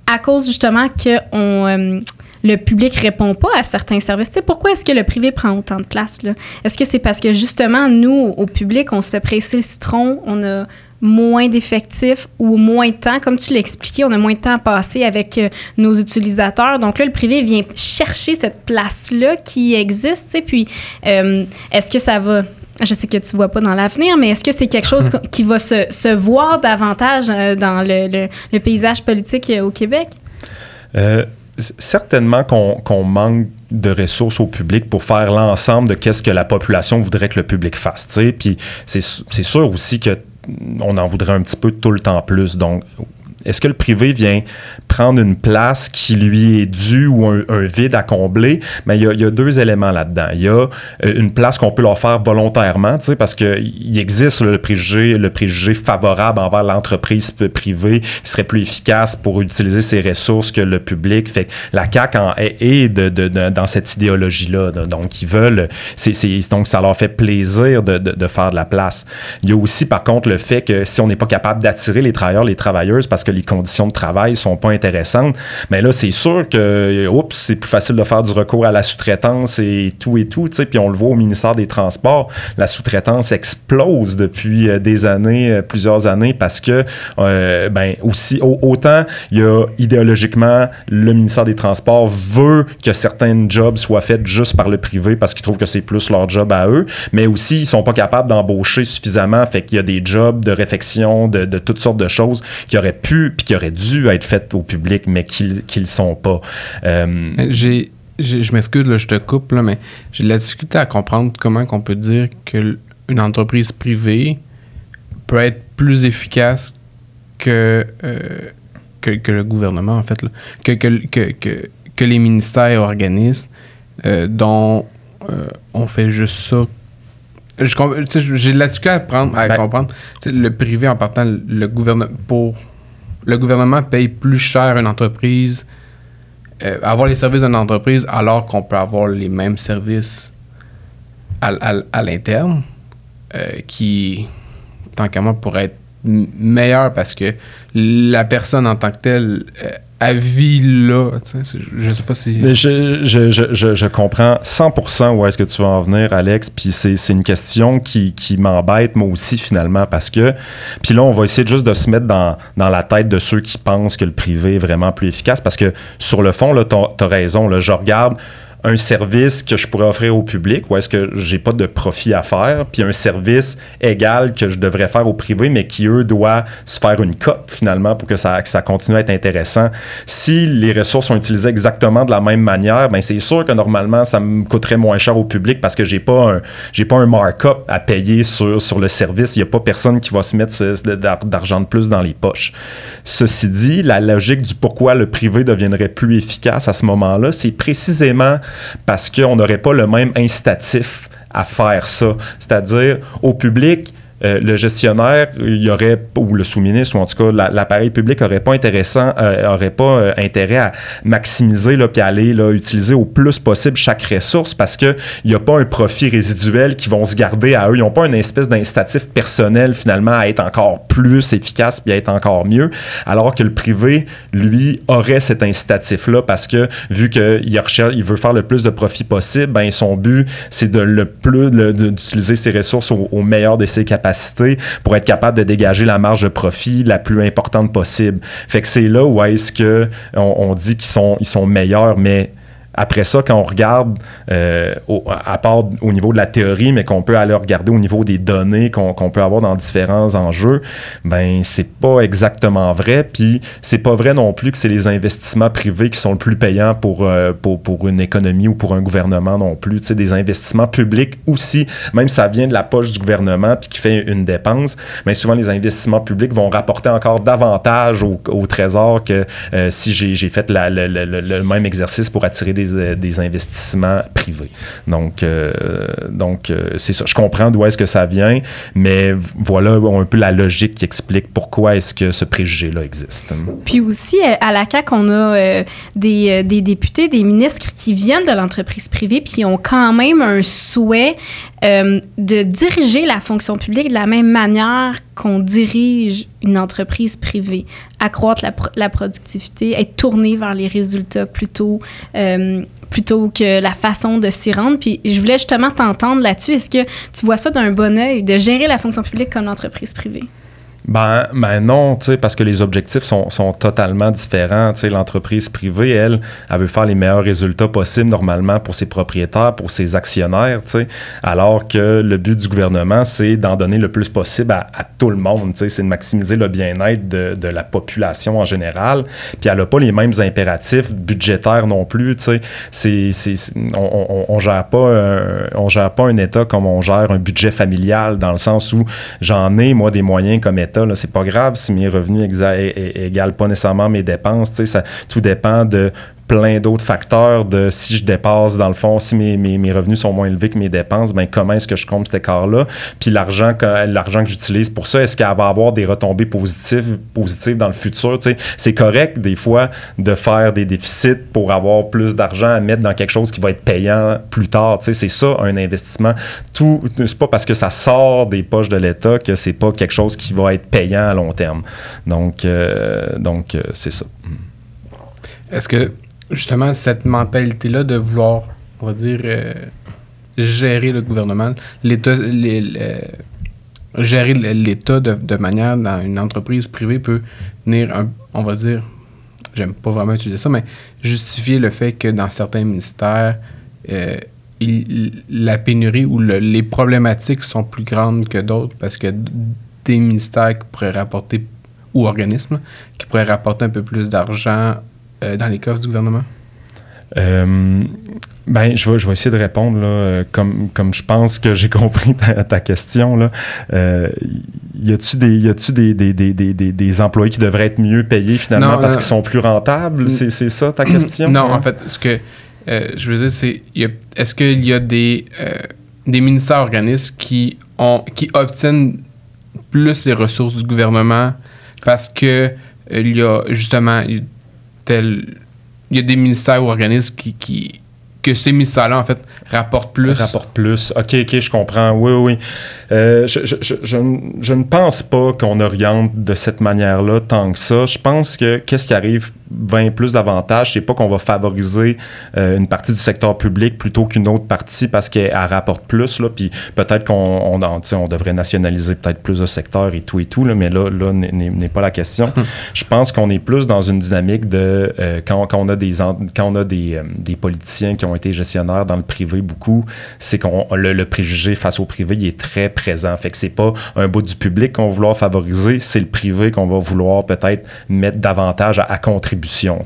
à cause justement qu'on... Euh, le public répond pas à certains services. pourquoi est-ce que le privé prend autant de place? Est-ce que c'est parce que justement, nous, au public, on se fait presser le citron, on a moins d'effectifs ou moins de temps? Comme tu l'expliquais, on a moins de temps à passer avec euh, nos utilisateurs. Donc là, le privé vient chercher cette place-là qui existe. Puis, euh, est-ce que ça va je sais que tu ne vois pas dans l'avenir, mais est-ce que c'est quelque chose qui va se, voir davantage euh, dans le, paysage politique au Québec? Certainement qu'on manque de ressources au public pour faire l'ensemble de qu'est-ce que la population voudrait que le public fasse. Puis c'est sûr aussi que on en voudrait un petit peu tout le temps plus. Donc, est-ce que le privé vient prendre une place qui lui est due ou un, vide à combler? Mais il y a, il y a deux éléments là-dedans. Il y a euh, une place qu'on peut leur faire volontairement, parce qu'il existe le préjugé, le préjugé favorable envers l'entreprise privée qui serait plus efficace pour utiliser ses ressources que le public. Que la CAQ en est, de, dans cette idéologie-là. Donc, ils veulent, donc ça leur fait plaisir de, faire de la place. Il y a aussi, par contre, le fait que si on n'est pas capable d'attirer les travailleurs, les travailleuses parce que les conditions de travail sont pas intéressantes, mais là, c'est sûr que, oups, c'est plus facile de faire du recours à la sous-traitance et tout et tout, tu sais, puis on le voit au ministère des Transports, la sous-traitance explose depuis euh, des années, euh, plusieurs années, parce que, euh, ben, aussi, autant il y a idéologiquement, le ministère des Transports veut que certains jobs soient faits juste par le privé parce qu'ils trouvent que c'est plus leur job à eux, mais aussi, ils sont pas capables d'embaucher suffisamment, fait qu'il y a des jobs de réflexion, de, de, toutes sortes de choses qui auraient pu, puis qui auraient dû être faites au public, mais qui ne sont pas. J'ai je m'excuse, je te coupe, là, mais j'ai de la difficulté à comprendre comment on peut dire qu'une entreprise privée peut être plus efficace que, euh, que, le gouvernement, en fait, que, que, que, que, les ministères et organismes euh, dont euh, on fait juste ça. J'ai de la difficulté à, prendre, à ben comprendre. le privé, en partant, le gouvernement, pour le gouvernement paye plus cher une entreprise euh, avoir les services d'une entreprise alors qu'on peut avoir les mêmes services à, à, l'interne, euh, qui, tant qu'à moi, pourrait être meilleur parce que la personne en tant que telle euh, à vie là. Je sais pas si. je, je, je, je, comprends 100% où est-ce que tu vas en venir, Alex. Puis c'est une question qui, qui m'embête, moi aussi, finalement, parce que. Puis là, on va essayer juste de se mettre dans, dans, la tête de ceux qui pensent que le privé est vraiment plus efficace. Parce que sur le fond, tu as, raison. Là, je regarde un service que je pourrais offrir au public ou est-ce que j'ai pas de profit à faire, puis un service égal que je devrais faire au privé, mais qui, eux, doit se faire une cote finalement pour que ça, continue à être intéressant. Si les ressources sont utilisées exactement de la même manière, ben c'est sûr que normalement, ça me coûterait moins cher au public parce que j'ai pas un, j'ai pas un markup à payer sur, sur le service. Il n'y a pas personne qui va se mettre d'argent de plus dans les poches. Ceci dit, la logique du pourquoi le privé deviendrait plus efficace à ce moment-là, c'est précisément parce qu'on n'aurait pas le même incitatif à faire ça. C'est-à-dire, au public, euh, le gestionnaire, il y aurait, ou le sous-ministre, ou en tout cas l'appareil public n'aurait pas intéressant, euh, pas euh, intérêt à maximiser là, puis aller là, utiliser au plus possible chaque ressource parce qu'il n'y a pas un profit résiduel qui vont se garder à eux. Ils n'ont pas une espèce d'incitatif personnel finalement à être encore plus efficace puis à être encore mieux. Alors que le privé, lui, aurait cet incitatif-là parce que vu qu'il recherche, il veut faire le plus de profit possible, ben, son but, c'est de le plus d'utiliser ses ressources au, au meilleur de ses capacités pour être capable de dégager la marge de profit la plus importante possible. Fait que c'est là où est-ce que on, dit qu'ils sont, ils sont meilleurs, mais après ça, quand on regarde, euh, à part au niveau de la théorie, mais qu'on peut aller regarder au niveau des données qu'on peut avoir dans différents enjeux, ben c'est pas exactement vrai. Puis c'est pas vrai non plus que c'est les investissements privés qui sont le plus payants pour, euh, pour, pour, une économie ou pour un gouvernement non plus. Tu sais, des investissements publics aussi, même ça vient de la poche du gouvernement puis qui fait une dépense, mais souvent les investissements publics vont rapporter encore davantage au, trésor que euh, si j'ai fait le même exercice pour attirer des euh, des, investissements privés. Donc, euh, donc euh, c'est ça. Je comprends d'où est-ce que ça vient, mais voilà un peu la logique qui explique pourquoi est-ce que ce préjugé-là existe. Puis aussi, à la CAQ, on a des, des, députés, des ministres qui viennent de l'entreprise privée, puis ont quand même un souhait de diriger la fonction publique de la même manière qu'on dirige une entreprise privée, accroître la, productivité, être tourné vers les résultats plutôt, euh, plutôt que la façon de s'y rendre. Puis je voulais justement t'entendre là-dessus. Est-ce que tu vois ça d'un bon oeil, de gérer la fonction publique comme l'entreprise privée? Ben, ben non, parce que les objectifs sont, sont totalement différents. L'entreprise privée, elle, elle veut faire les meilleurs résultats possibles normalement pour ses propriétaires, pour ses actionnaires, alors que le but du gouvernement, c'est d'en donner le plus possible à, tout le monde. C'est de maximiser le bien-être de, de, la population en général. Puis elle n'a pas les mêmes impératifs budgétaires non plus. C'est, c'est, on, on, gère pas on gère pas un État comme on gère un budget familial, dans le sens où j'en ai, moi, des moyens comme État C'est pas grave si mes revenus égalent pas nécessairement mes dépenses. Ça, tout dépend de plein d'autres facteurs de si je dépasse, dans le fond, si mes, mes, revenus sont moins élevés que mes dépenses, ben comment est-ce que je compte cet écart-là? Puis l'argent que, l'argent que j'utilise pour ça, est-ce qu'elle va avoir des retombées positives, positives dans le futur? c'est correct, des fois, de faire des déficits pour avoir plus d'argent à mettre dans quelque chose qui va être payant plus tard. C'est ça, un investissement. Tout, c'est pas parce que ça sort des poches de l'État que c'est pas quelque chose qui va être payant à long terme. Donc, euh, donc euh, c'est ça. Est-ce que justement cette mentalité-là de vouloir, on va dire, euh, gérer le gouvernement, l'État, gérer l'État de, manière dans une entreprise privée peut venir, on va dire, j'aime pas vraiment utiliser ça, mais justifier le fait que dans certains ministères, euh, la pénurie ou les problématiques sont plus grandes que d'autres parce que des ministères pourraient rapporter, ou organismes, qui pourraient rapporter un peu plus d'argent euh, dans les coffres du gouvernement? Euh, ben, je vais, je vais essayer de répondre là, euh, comme, comme je pense que j'ai compris ta, ta question. Là. y a-tu des, y a-tu des, des, des, des, des, employés qui devraient être mieux payés finalement parce qu'ils sont plus rentables? C'est, c'est ça ta question? Non, en fait, ce que je veux dire, c'est est-ce qu'il y a des, des ministères organismes qui, ont, qui obtiennent plus les ressources du gouvernement parce que il y a justement tel. Il y a des ministères ou organismes qui, qui que ces ministères-là, en fait, rapportent plus. Rapportent plus. OK, OK, je comprends. Oui, oui. Euh, je, je, je, je, ne pense pas qu'on oriente de cette manière-là tant que ça. Je pense que qu'est-ce qui arrive 20 plus d'avantages, c'est pas qu'on va favoriser euh, une partie du secteur public plutôt qu'une autre partie parce qu'elle rapporte plus. Là, puis peut-être qu'on on, on devrait nationaliser peut-être plus de secteurs et tout et tout, là, mais là, là n'est pas la question. Je pense qu'on est plus dans une dynamique de euh, quand, quand, on a des quand on a des, des politiciens qui ont été gestionnaires dans le privé beaucoup, c'est qu'on le, préjugé face au privé il est très présent. Fait que c'est pas un bout du public qu'on va vouloir favoriser, c'est le privé qu'on va vouloir peut-être mettre davantage à, à contribution.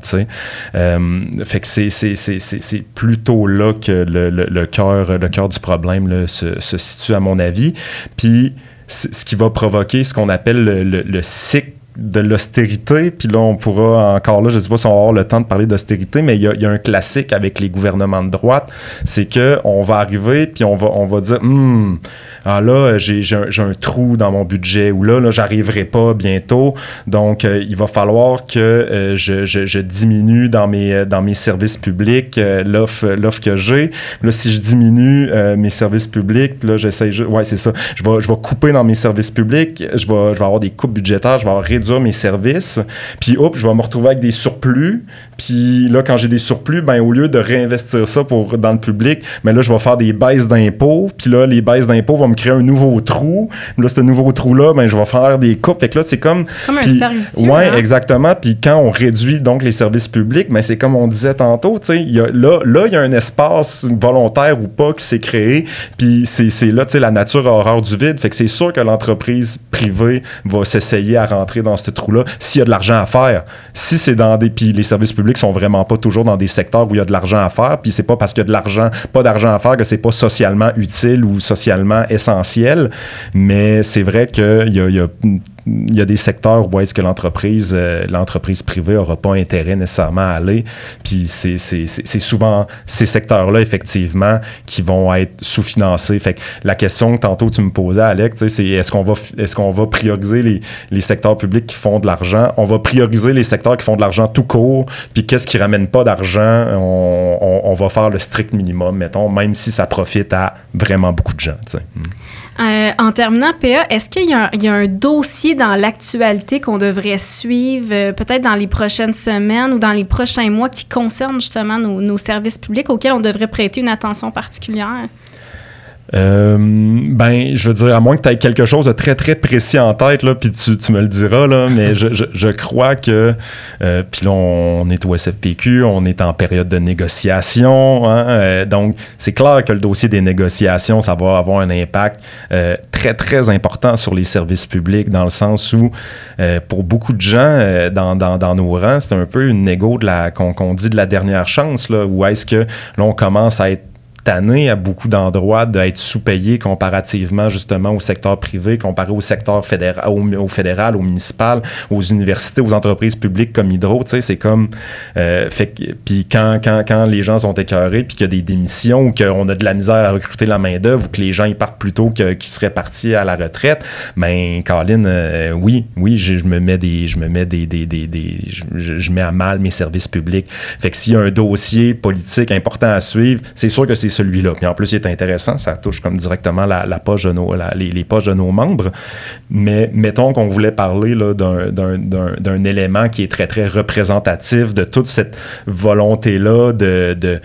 Euh, fait que c'est plutôt là que le, le, cœur le cœur du problème se, se, situe à mon avis. Puis ce qui va provoquer ce qu'on appelle le, le cycle de l'austérité, puis là, on pourra encore là, je ne sais pas si on va avoir le temps de parler d'austérité, mais il y, a, un classique avec les gouvernements de droite, c'est que on va arriver, puis on va, on va dire, hmm, ah là, j'ai un, un, trou dans mon budget, ou là, là j'arriverai pas bientôt, donc euh, il va falloir que euh, je, je, diminue dans mes, dans mes services publics euh, l'offre que j'ai. Là, si je diminue mes services publics, là, j'essaie, ouais, c'est ça, je vais, je vais couper dans mes services publics, je vais, je vais avoir des coupes budgétaires, je vais avoir mes services. Puis, hop, je vais me retrouver avec des surplus. Puis là, quand j'ai des surplus, ben, au lieu de réinvestir ça pour, dans le public, ben là, je vais faire des baisses d'impôts. Puis là, les baisses d'impôts vont me créer un nouveau trou. Là, ce nouveau trou-là, ben, je vais faire des coupes. Fait que là, c'est comme. Comme un service. Ouais, hein? exactement. Puis quand on réduit donc les services publics, ben, c'est comme on disait tantôt, tu sais, là, là, il y a un espace volontaire ou pas qui s'est créé. Puis c'est là, tu sais, la nature a horreur du vide. Fait que c'est sûr que l'entreprise privée va s'essayer à rentrer dans ce trou-là s'il y a de l'argent à faire. Si c'est dans des. Puis les services publics sont vraiment pas toujours dans des secteurs où il y a de l'argent à faire. Puis c'est pas parce qu'il y a de l'argent, pas d'argent à faire que c'est pas socialement utile ou socialement essentiel. Mais c'est vrai qu'il y a, y a il y a des secteurs où est-ce que l'entreprise euh, l'entreprise privée n'aura pas intérêt nécessairement à aller. Puis c'est, souvent ces secteurs-là, effectivement, qui vont être sous-financés. Fait que la question que tantôt tu me posais, Alex, c'est est-ce qu'on va, est-ce qu'on va prioriser les, les, secteurs publics qui font de l'argent? On va prioriser les secteurs qui font de l'argent tout court, puis qu'est-ce qui ramène pas d'argent? On, on, va faire le strict minimum, mettons, même si ça profite à vraiment beaucoup de gens. Euh, en terminant, PA, est-ce qu'il y, y, a un dossier dans l'actualité qu'on devrait suivre, euh, peut-être dans les prochaines semaines ou dans les prochains mois, qui concerne justement nos services publics auxquels on devrait prêter une attention particulière? Euh, ben, je veux dire, à moins que tu aies quelque chose de très, très précis en tête, là, puis tu, tu, me le diras, là, mais je, je, je, crois que, euh, puis là, on est au SFPQ, on est en période de négociation, hein, euh, donc c'est clair que le dossier des négociations, ça va avoir un impact euh, très, très important sur les services publics, dans le sens où, euh, pour beaucoup de gens dans, dans, dans, nos rangs, c'est un peu une négo de la, qu'on, qu'on dit de la dernière chance, là, où est-ce que là, on commence à être tanné à beaucoup d'endroits d'être sous-payé comparativement justement au secteur privé, comparé au secteur fédéral, au, fédéral, au municipal, aux universités, aux entreprises publiques comme Hydro. Tu sais, c'est comme. Euh, fait puis quand, quand, quand les gens sont écœurés, puis qu'il y a des démissions, ou qu'on a de la misère à recruter la main-d'œuvre, ou que les gens ils partent plus tôt qu'ils seraient partis à la retraite, ben, Colin, euh, oui, oui, je, me mets des. Je me mets des, des, des je, je, mets à mal mes services publics. Fait que s'il y a un dossier politique important à suivre, c'est sûr que c'est celui-là. Puis en plus, il est intéressant, ça touche comme directement la, poche de nos, les, poches de nos membres. Mais mettons qu'on voulait parler d'un élément qui est très, très représentatif de toute cette volonté-là de,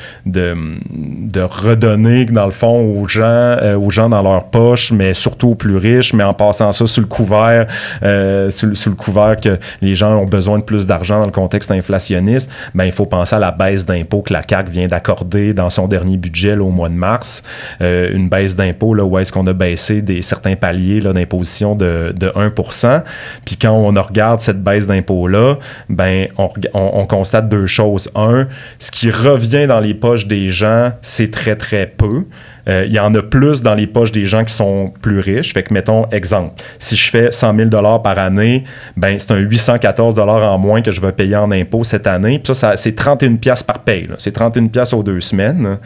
redonner, dans le fond, aux gens, euh, aux gens dans leur poche, mais surtout aux plus riches, mais en passant ça sous le couvert, euh, sous, le couvert que les gens ont besoin de plus d'argent dans le contexte inflationniste, ben, il faut penser à la baisse d'impôts que la CAQ vient d'accorder dans son dernier budget au mois de mars, euh, une baisse d'impôt, là, où est-ce qu'on a baissé des, certains paliers d'imposition de, de 1% Puis quand on regarde cette baisse d'impôt-là, ben, on, on, constate deux choses. Un, ce qui revient dans les poches des gens, c'est très, très peu. Euh, il y en a plus dans les poches des gens qui sont plus riches. Fait que, mettons, exemple, si je fais 100 000 par année, ben, c'est un 814 en moins que je vais payer en impôts cette année. Puis ça, c'est 31 pièces par paye. C'est 31 pièces aux deux semaines.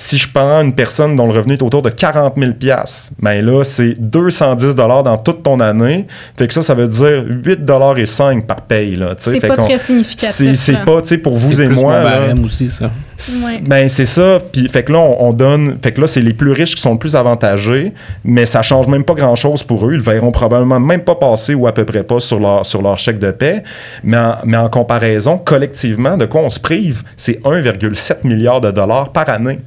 Si je prends une personne dont le revenu est autour de 40 000 ben là, c'est 210 dans toute ton année. Fait que ça, ça veut dire 8 et 5 par paye. C'est pas très significatif. C'est pas, tu sais, pour vous et moi. C'est aussi, ça. Ben, c'est ça. Puis, fait que là, on, donne. Fait que là, c'est les plus riches qui sont le plus avantagés, mais ça change même pas grand-chose pour eux. Ils verront probablement même pas passer ou à peu près pas sur leur, sur leur chèque de paie. Mais en, mais en comparaison, collectivement, de quoi on se prive, c'est 1,7 milliard de dollars par année.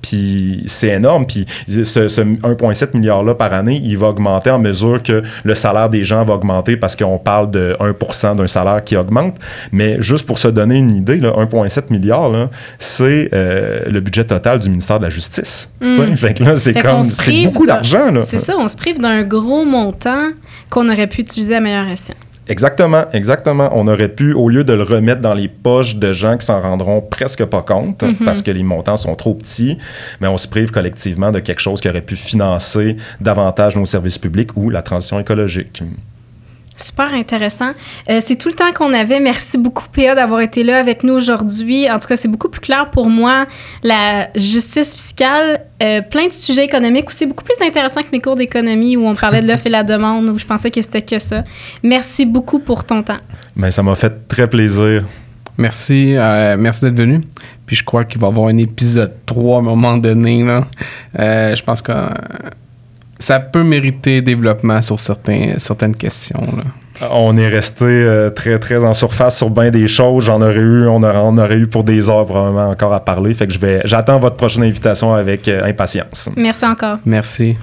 Puis c'est énorme. Puis ce, 1,7 milliard-là par année, il va augmenter en mesure que le salaire des gens va augmenter parce qu'on parle de 1% d'un salaire qui augmente. Mais juste pour se donner une idée, 1,7 milliard, c'est euh, le budget total du ministère de la Justice. Mm. Fait que là, c'est comme. C'est beaucoup d'argent. C'est ça, on se prive d'un gros montant qu'on aurait pu utiliser à meilleur escient. Exactement, exactement. On aurait pu, au lieu de le remettre dans les poches de gens qui s'en rendront presque pas compte, mhm. parce que les montants sont trop petits, mais on se prive collectivement de quelque chose qui aurait pu financer davantage nos services publics ou la transition écologique. Super intéressant. Euh, c'est tout le temps qu'on avait. Merci beaucoup, Péa, d'avoir été là avec nous aujourd'hui. En tout cas, c'est beaucoup plus clair pour moi. La justice fiscale, euh, plein de sujets économiques aussi, beaucoup plus intéressant que mes cours d'économie où on parlait de l'offre et la demande, où je pensais que c'était que ça. Merci beaucoup pour ton temps. Ben, ça m'a fait très plaisir. Merci, euh, merci d'être venu. Puis je crois qu'il va y avoir un épisode 3 à un moment donné. Là. je pense que ça peut mériter développement sur certains, certaines questions. On est resté euh, très, très en surface sur bien des choses. J'en aurais eu, on aurait, on aurait eu pour des heures probablement encore à parler. Fait que je vais, j'attends votre prochaine invitation avec euh, impatience. Merci encore. Merci.